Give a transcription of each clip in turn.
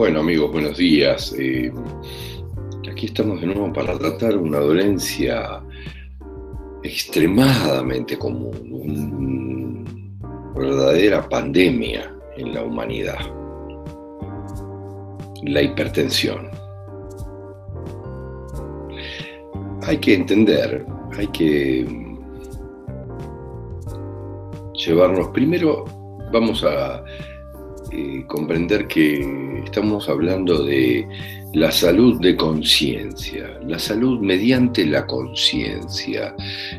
Bueno amigos, buenos días. Eh, aquí estamos de nuevo para tratar una dolencia extremadamente común, una verdadera pandemia en la humanidad, la hipertensión. Hay que entender, hay que llevarnos, primero vamos a eh, comprender que estamos hablando de la salud de conciencia, la salud mediante la conciencia.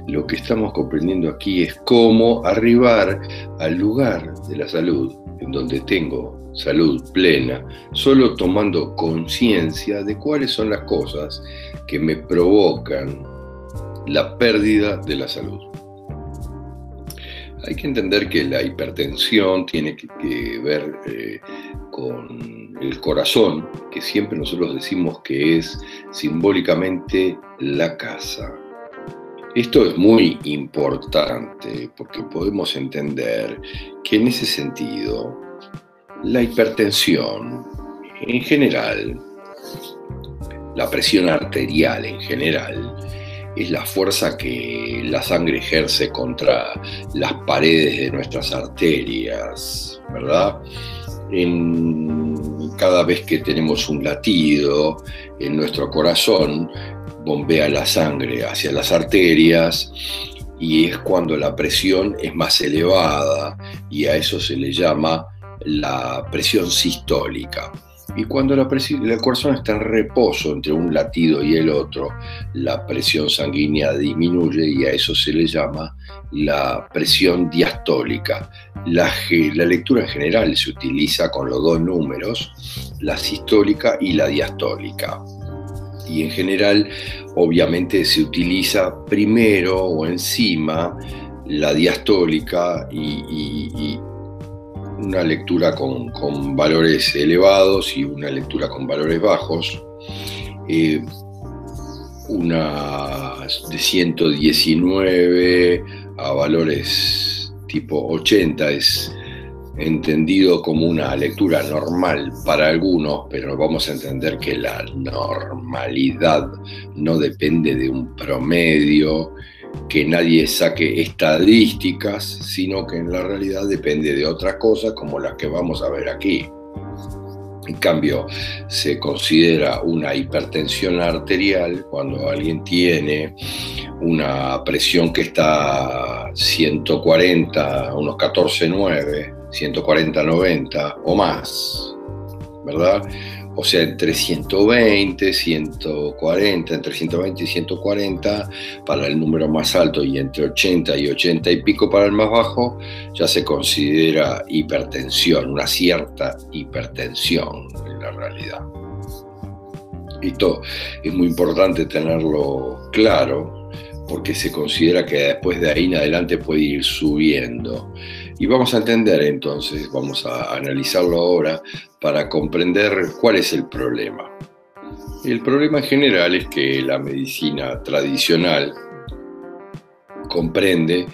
Lo que estamos comprendiendo aquí es cómo arribar al lugar de la salud, en donde tengo salud plena, solo tomando conciencia de cuáles son las cosas que me provocan la pérdida de la salud. Hay que entender que la hipertensión tiene que, ver eh, con el corazón, que siempre nosotros decimos que es simbólicamente la casa. Esto es muy importante porque podemos entender que en ese sentido la hipertensión en general, la presión arterial en general, es la fuerza que la sangre ejerce contra las paredes de nuestras arterias, ¿verdad? En, cada vez que tenemos un latido en nuestro corazón, bombea la sangre hacia las arterias y es cuando la presión es más elevada y a eso se le llama la presión sistólica. Y cuando la el corazón está en reposo entre un latido y el otro, la presión sanguínea disminuye y a eso se le llama la presión diastólica. La, la lectura en general se utiliza con los dos números, la sistólica y la diastólica. Y en general, obviamente, se utiliza primero o encima la diastólica y una lectura con, valores elevados y una lectura con valores bajos. Eh, una de 119 a valores tipo 80 es entendido como una lectura normal para algunos, pero vamos a entender que la normalidad no depende de un promedio que nadie saque estadísticas, sino que en la realidad depende de otras cosas como las que vamos a ver aquí. En cambio, se considera una hipertensión arterial cuando alguien tiene una presión que está 140, unos 14,9, 140, 90 o más, ¿verdad? O sea, entre 120, 140, entre 120 y 140 para el número más alto y entre 80 y 80 y pico para el más bajo, ya se considera hipertensión, una cierta hipertensión en la realidad. Esto es muy importante tenerlo claro porque se considera que después de ahí en adelante puede ir subiendo. Y vamos a entender entonces, vamos a analizarlo ahora para comprender cuál es el problema. El problema en general es que la medicina tradicional comprende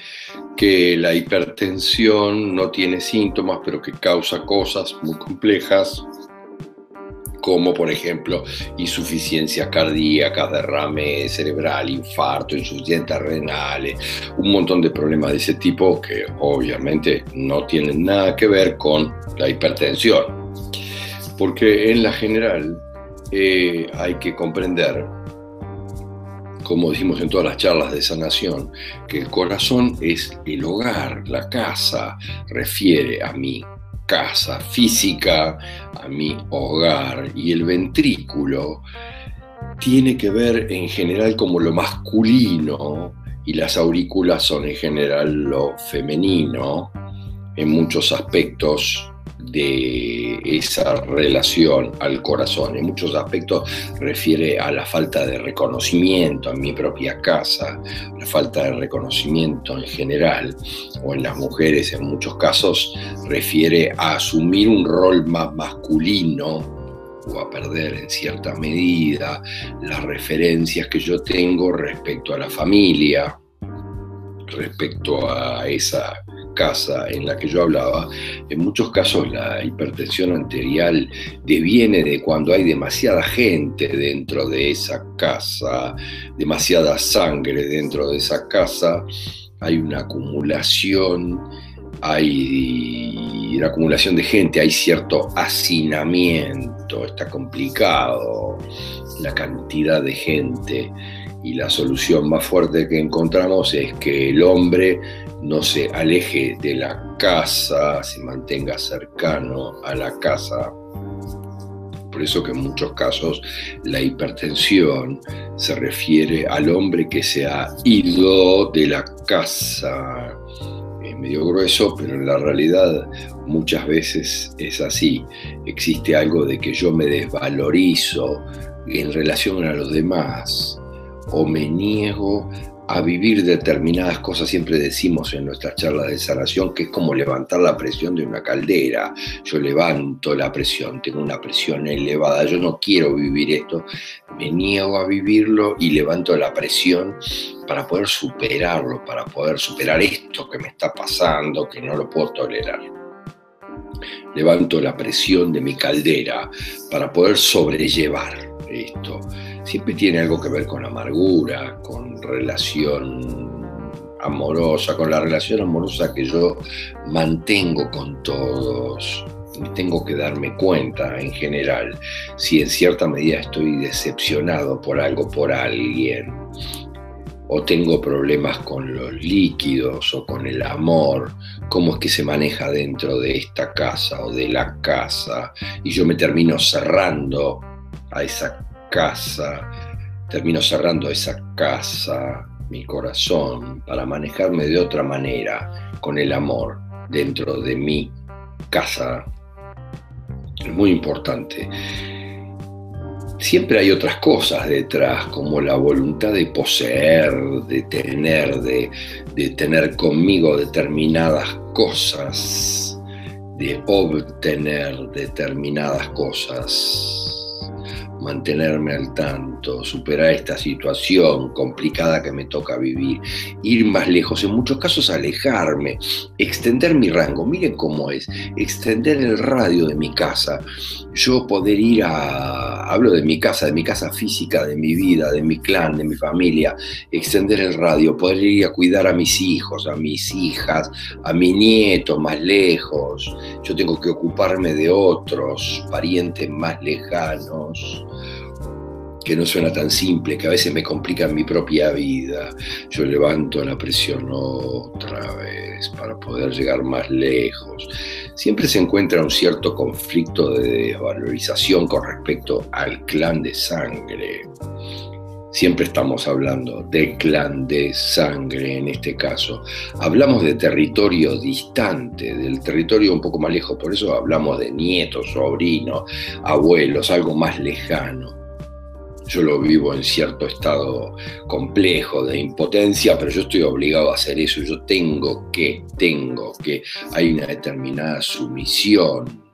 que la hipertensión no tiene síntomas, pero que causa cosas muy complejas como por ejemplo insuficiencia cardíaca, derrame cerebral, infarto, insuficiencia renales, un montón de problemas de ese tipo que obviamente no tienen nada que ver con la hipertensión. Porque en la general eh, hay que comprender, como dijimos en todas las charlas de sanación, que el corazón es el hogar, la casa, refiere a mí casa física, a mi hogar y el ventrículo tiene que ver en general como lo masculino y las aurículas son en general lo femenino en muchos aspectos de esa relación al corazón. En muchos aspectos refiere a la falta de reconocimiento en mi propia casa, la falta de reconocimiento en general, o en las mujeres en muchos casos refiere a asumir un rol más masculino o a perder en cierta medida las referencias que yo tengo respecto a la familia, respecto a esa casa en la que yo hablaba, en muchos casos la hipertensión arterial deviene de cuando hay demasiada gente dentro de esa casa, demasiada sangre dentro de esa casa, hay una acumulación, hay una acumulación de gente, hay cierto hacinamiento, está complicado la cantidad de gente y la solución más fuerte que encontramos es que el hombre no se aleje de la casa, se mantenga cercano a la casa. Por eso que en muchos casos la hipertensión se refiere al hombre que se ha ido de la casa. Es medio grueso, pero en la realidad muchas veces es así. Existe algo de que yo me desvalorizo en relación a los demás o me niego a vivir determinadas cosas, siempre decimos en nuestras charlas de sanación que es como levantar la presión de una caldera. Yo levanto la presión, tengo una presión elevada, yo no quiero vivir esto, me niego a vivirlo y levanto la presión para poder superarlo, para poder superar esto que me está pasando, que no lo puedo tolerar. Levanto la presión de mi caldera para poder sobrellevar esto siempre tiene algo que ver con amargura, con relación amorosa, con la relación amorosa que yo mantengo con todos. Tengo que darme cuenta en general si en cierta medida estoy decepcionado por algo, por alguien, o tengo problemas con los líquidos o con el amor, cómo es que se maneja dentro de esta casa o de la casa, y yo me termino cerrando a esa casa, termino cerrando esa casa, mi corazón, para manejarme de otra manera, con el amor dentro de mi casa. Es muy importante. Siempre hay otras cosas detrás, como la voluntad de poseer, de tener, de, de tener conmigo determinadas cosas, de obtener determinadas cosas mantenerme al tanto, superar esta situación complicada que me toca vivir, ir más lejos, en muchos casos alejarme, extender mi rango. Miren cómo es, extender el radio de mi casa. Yo poder ir a, hablo de mi casa, de mi casa física, de mi vida, de mi clan, de mi familia, extender el radio, poder ir a cuidar a mis hijos, a mis hijas, a mi nieto más lejos. Yo tengo que ocuparme de otros parientes más lejanos que no suena tan simple, que a veces me complica mi propia vida. Yo levanto la presión otra vez para poder llegar más lejos. Siempre se encuentra un cierto conflicto de desvalorización con respecto al clan de sangre. Siempre estamos hablando del clan de sangre en este caso. Hablamos de territorio distante, del territorio un poco más lejos, por eso hablamos de nietos, sobrinos, abuelos, algo más lejano yo lo vivo en cierto estado complejo de impotencia, pero yo estoy obligado a hacer eso, yo tengo que, tengo que, hay una determinada sumisión.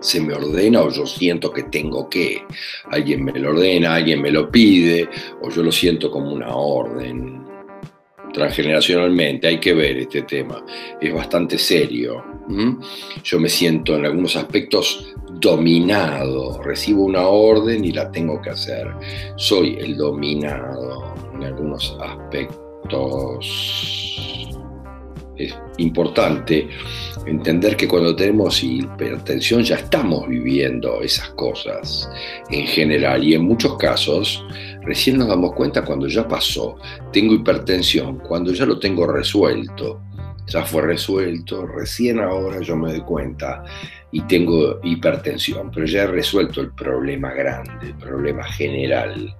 Se me ordena o yo siento que tengo que. Alguien me lo ordena, alguien me lo pide, o yo lo siento como una orden. Transgeneracionalmente hay que ver este tema, es bastante serio. Yo me siento en algunos aspectos dominado, recibo una orden y la tengo que hacer. Soy el dominado en algunos aspectos. Es importante entender que cuando tenemos hipertensión ya estamos viviendo esas cosas en general. Y en muchos casos recién nos damos cuenta cuando ya pasó, tengo hipertensión, cuando ya lo tengo resuelto ya fue resuelto, recién ahora yo me doy cuenta y tengo hipertensión, pero ya he resuelto el problema grande, el problema general.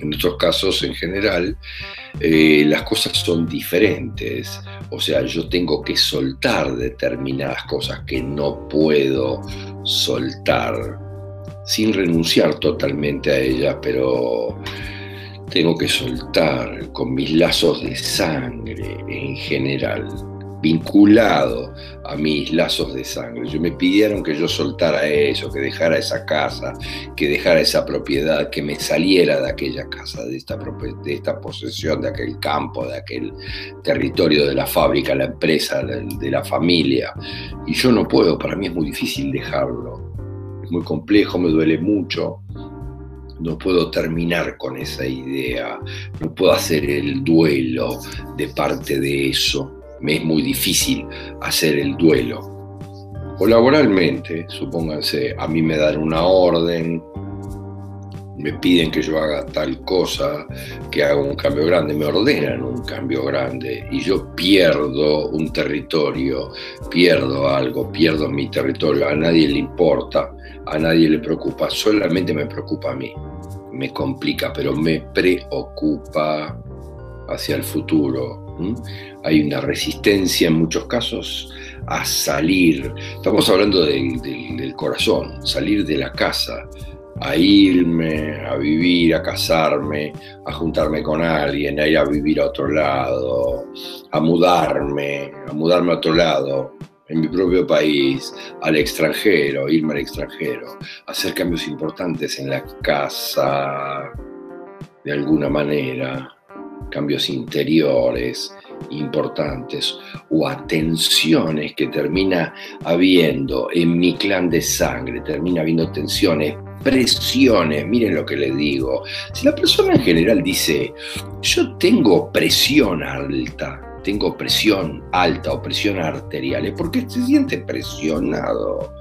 En otros casos, en general, eh, las cosas son diferentes. O sea, yo tengo que soltar determinadas cosas que no puedo soltar sin renunciar totalmente a ellas, pero tengo que soltar con mis lazos de sangre en general. vinculado a mis lazos de sangre. Yo me pidieron que yo soltara eso, que dejara esa casa, que dejara esa propiedad, que me saliera de aquella casa, de esta, de esta posesión, de aquel campo, de aquel territorio de la fábrica, la empresa, de la familia. Y yo no puedo, para mí es muy difícil dejarlo. Es muy complejo, me duele mucho no puedo terminar con esa idea, no puedo hacer el duelo de parte de eso me es muy difícil hacer el duelo. O laboralmente, supónganse, a mí me dan una orden, me piden que yo haga tal cosa, que haga un cambio grande, me ordenan un cambio grande y yo pierdo un territorio, pierdo algo, pierdo mi territorio, a nadie le importa, a nadie le preocupa, solamente me preocupa a mí, me complica, pero me preocupa hacia el futuro, hay una resistencia en muchos casos a salir. Estamos hablando del, corazón, salir de la casa, a irme, a vivir, a casarme, a juntarme con alguien, a ir a vivir a otro lado, a mudarme, a mudarme a otro lado, en mi propio país, al extranjero, irme al extranjero, hacer cambios importantes en la casa, de alguna manera, cambios interiores importantes o atenciones que termina habiendo en mi clan de sangre, termina habiendo tensiones, presiones, miren lo que les digo. Si la persona en general dice, yo tengo presión alta, tengo presión alta o presión arterial, es porque se siente presionado.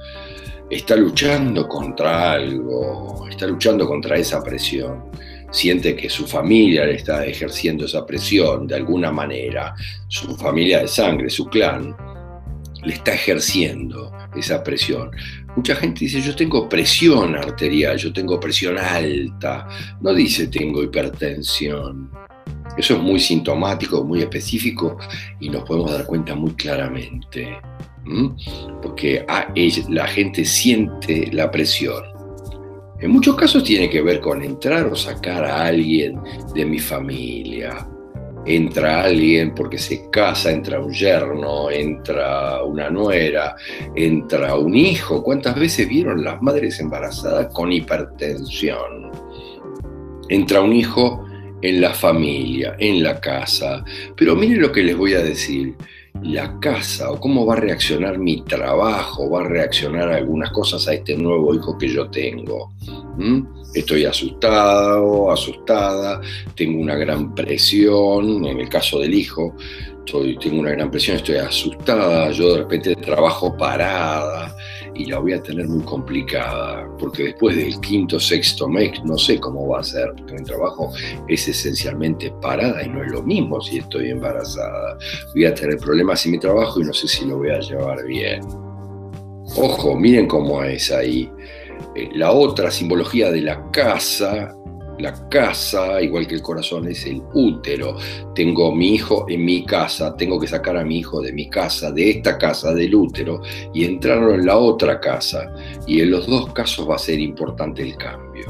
Está luchando contra algo, está luchando contra esa presión siente que su familia le está ejerciendo esa presión de alguna manera, su familia de sangre, su clan, le está ejerciendo esa presión. Mucha gente dice, yo tengo presión arterial, yo tengo presión alta, no dice tengo hipertensión. Eso es muy sintomático, muy específico y nos podemos dar cuenta muy claramente, porque la gente siente la presión en muchos casos tiene que ver con entrar o sacar a alguien de mi familia. Entra alguien porque se casa, entra un yerno, entra una nuera, entra un hijo. ¿Cuántas veces vieron las madres embarazadas con hipertensión? Entra un hijo en la familia, en la casa. Pero miren lo que les voy a decir la casa o cómo va a reaccionar mi trabajo, va a reaccionar algunas cosas a este nuevo hijo que yo tengo. Estoy asustado, asustada, tengo una gran presión, en el caso del hijo, estoy, tengo una gran presión, estoy asustada, yo de repente trabajo parada, y la voy a tener muy complicada, porque después del quinto, sexto mes no sé cómo va a ser, porque mi trabajo es esencialmente parada y no es lo mismo si estoy embarazada. Voy a tener problemas en mi trabajo y no sé si lo voy a llevar bien. Ojo, miren cómo es ahí. Eh, la otra simbología de la casa la casa, igual que el corazón, es el útero. Tengo mi hijo en mi casa, tengo que sacar a mi hijo de mi casa, de esta casa, del útero, y entrarlo en la otra casa. Y en los dos casos va a ser importante el cambio.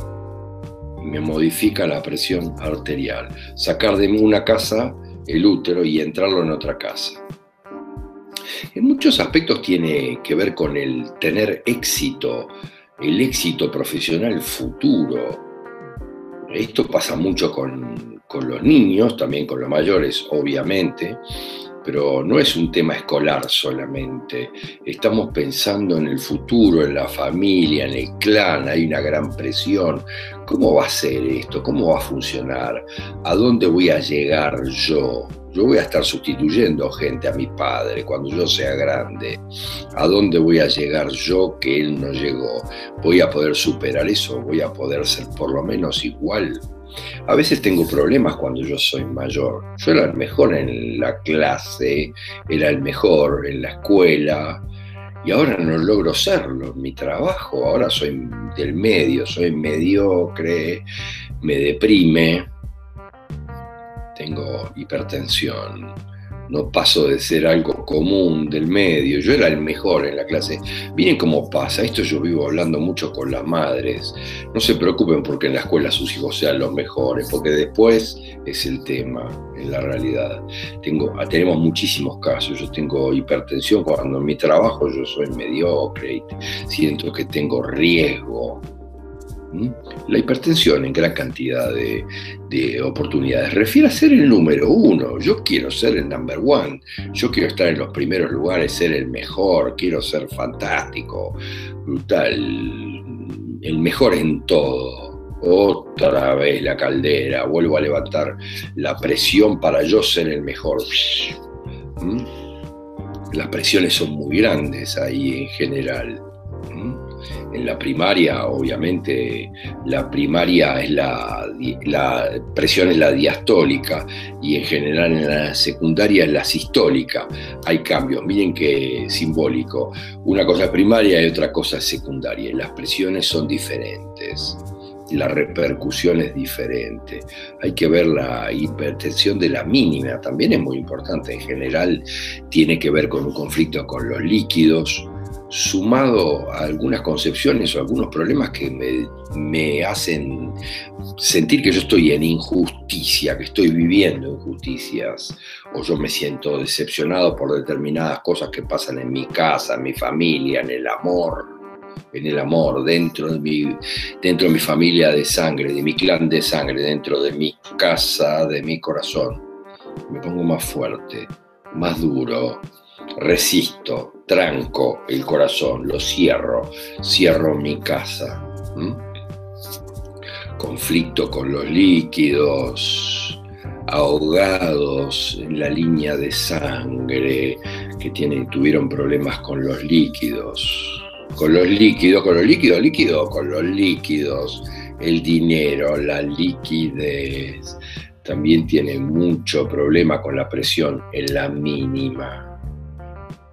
Me modifica la presión arterial. Sacar de una casa el útero y entrarlo en otra casa. En muchos aspectos tiene que ver con el tener éxito, el éxito profesional futuro, esto pasa mucho con, los niños, también con los mayores, obviamente, pero no es un tema escolar solamente. Estamos pensando en el futuro, en la familia, en el clan, hay una gran presión. ¿Cómo va a ser esto? ¿Cómo va a funcionar? ¿A dónde voy a llegar yo? Yo voy a estar sustituyendo gente a mi padre cuando yo sea grande. ¿A dónde voy a llegar yo que él no llegó? ¿Voy a poder superar eso? ¿Voy a poder ser por lo menos igual? A veces tengo problemas cuando yo soy mayor. Yo era el mejor en la clase, era el mejor en la escuela, y ahora no logro serlo en mi trabajo. Ahora soy del medio, soy mediocre, me deprime tengo hipertensión, no paso de ser algo común del medio, yo era el mejor en la clase. Miren cómo pasa, esto yo vivo hablando mucho con las madres, no se preocupen porque en la escuela sus hijos sean los mejores, porque después es el tema, en la realidad. Tengo, tenemos muchísimos casos, yo tengo hipertensión cuando en mi trabajo yo soy mediocre y siento que tengo riesgo la hipertensión en gran cantidad de, oportunidades refiere a ser el número uno. Yo quiero ser el number one. Yo quiero estar en los primeros lugares, ser el mejor. Quiero ser fantástico, brutal, el mejor en todo. Otra vez la caldera. Vuelvo a levantar la presión para yo ser el mejor. Las presiones son muy grandes ahí en general en la primaria, obviamente, la primaria es la, presión es la diastólica y en general en la secundaria es la sistólica. Hay cambios, miren qué simbólico. Una cosa es primaria y otra cosa es secundaria. Las presiones son diferentes la repercusión es diferente. Hay que ver la hipertensión de la mínima, también es muy importante. En general tiene que ver con un conflicto con los líquidos, sumado a algunas concepciones o algunos problemas que me, hacen sentir que yo estoy en injusticia, que estoy viviendo injusticias, o yo me siento decepcionado por determinadas cosas que pasan en mi casa, en mi familia, en el amor, en el amor, dentro de mi, dentro de mi familia de sangre, de mi clan de sangre, dentro de mi casa, de mi corazón. Me pongo más fuerte, más duro, resisto, tranco el corazón, lo cierro, cierro mi casa. Conflicto con los líquidos, ahogados en la línea de sangre, que tienen, tuvieron problemas con los líquidos. Con los líquidos, con los líquidos, líquidos, con los líquidos, el dinero, la liquidez. También tienen mucho problema con la presión en la mínima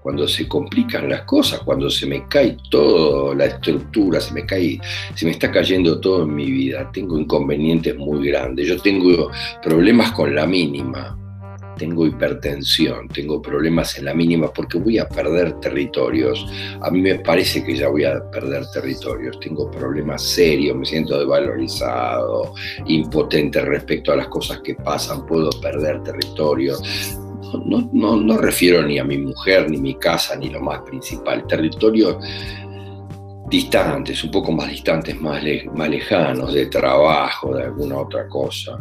cuando se complican las cosas, cuando se me cae toda la estructura, se me cae, se me está cayendo todo en mi vida, tengo inconvenientes muy grandes, yo tengo problemas con la mínima, tengo hipertensión, tengo problemas en la mínima porque voy a perder territorios. A mí me parece que ya voy a perder territorios, tengo problemas serios, me siento devalorizado, impotente respecto a las cosas que pasan, puedo perder territorios no, no, no refiero ni a mi mujer, ni mi casa, ni lo más principal, territorios distantes, un poco más distantes, más, más lejanos, de trabajo, de alguna otra cosa.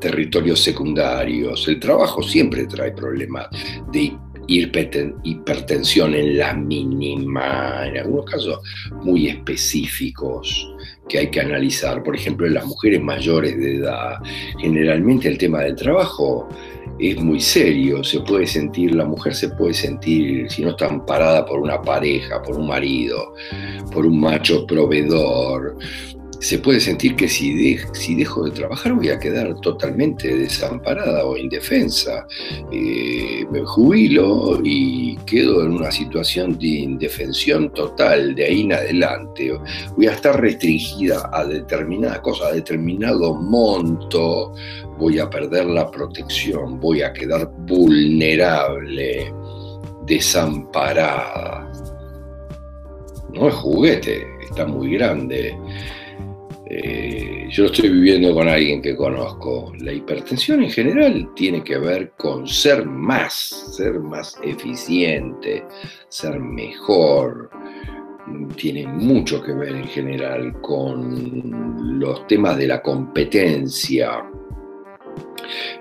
Territorios secundarios. El trabajo siempre trae problemas de hipertensión en la mínima, en algunos casos muy específicos que hay que analizar. Por ejemplo, en las mujeres mayores de edad, generalmente el tema del trabajo es muy serio, se puede sentir, la mujer se puede sentir, si no está amparada por una pareja, por un marido, por un macho proveedor, se puede sentir que si, dejo de trabajar voy a quedar totalmente desamparada o indefensa. Eh, me jubilo y quedo en una situación de indefensión total de ahí en adelante. Voy a estar restringida a determinada cosa, a determinado monto, voy a perder la protección, voy a quedar vulnerable, desamparada. No es juguete, está muy grande. Eh, yo estoy viviendo con alguien que conozco. La hipertensión en general tiene que ver con ser más, ser más eficiente, ser mejor. Tiene mucho que ver en general con los temas de la competencia,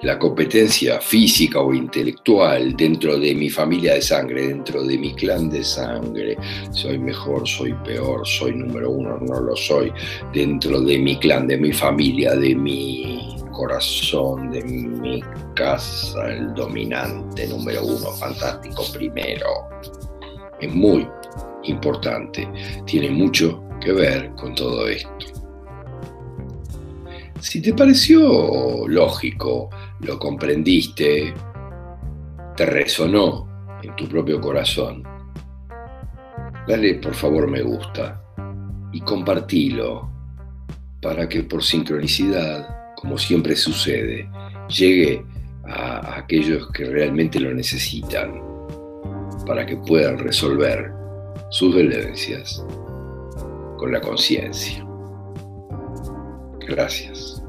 la competencia física o intelectual dentro de mi familia de sangre, dentro de mi clan de sangre, soy mejor, soy peor, soy número uno, no lo soy, dentro de mi clan, de mi familia, de mi corazón, de mi casa, el dominante número uno, fantástico primero. Es muy importante, tiene mucho que ver con todo esto. Si te pareció lógico, lo comprendiste, te resonó en tu propio corazón, dale por favor me gusta y compartilo para que por sincronicidad, como siempre sucede, llegue a aquellos que realmente lo necesitan para que puedan resolver sus dolencias con la conciencia. Gracias.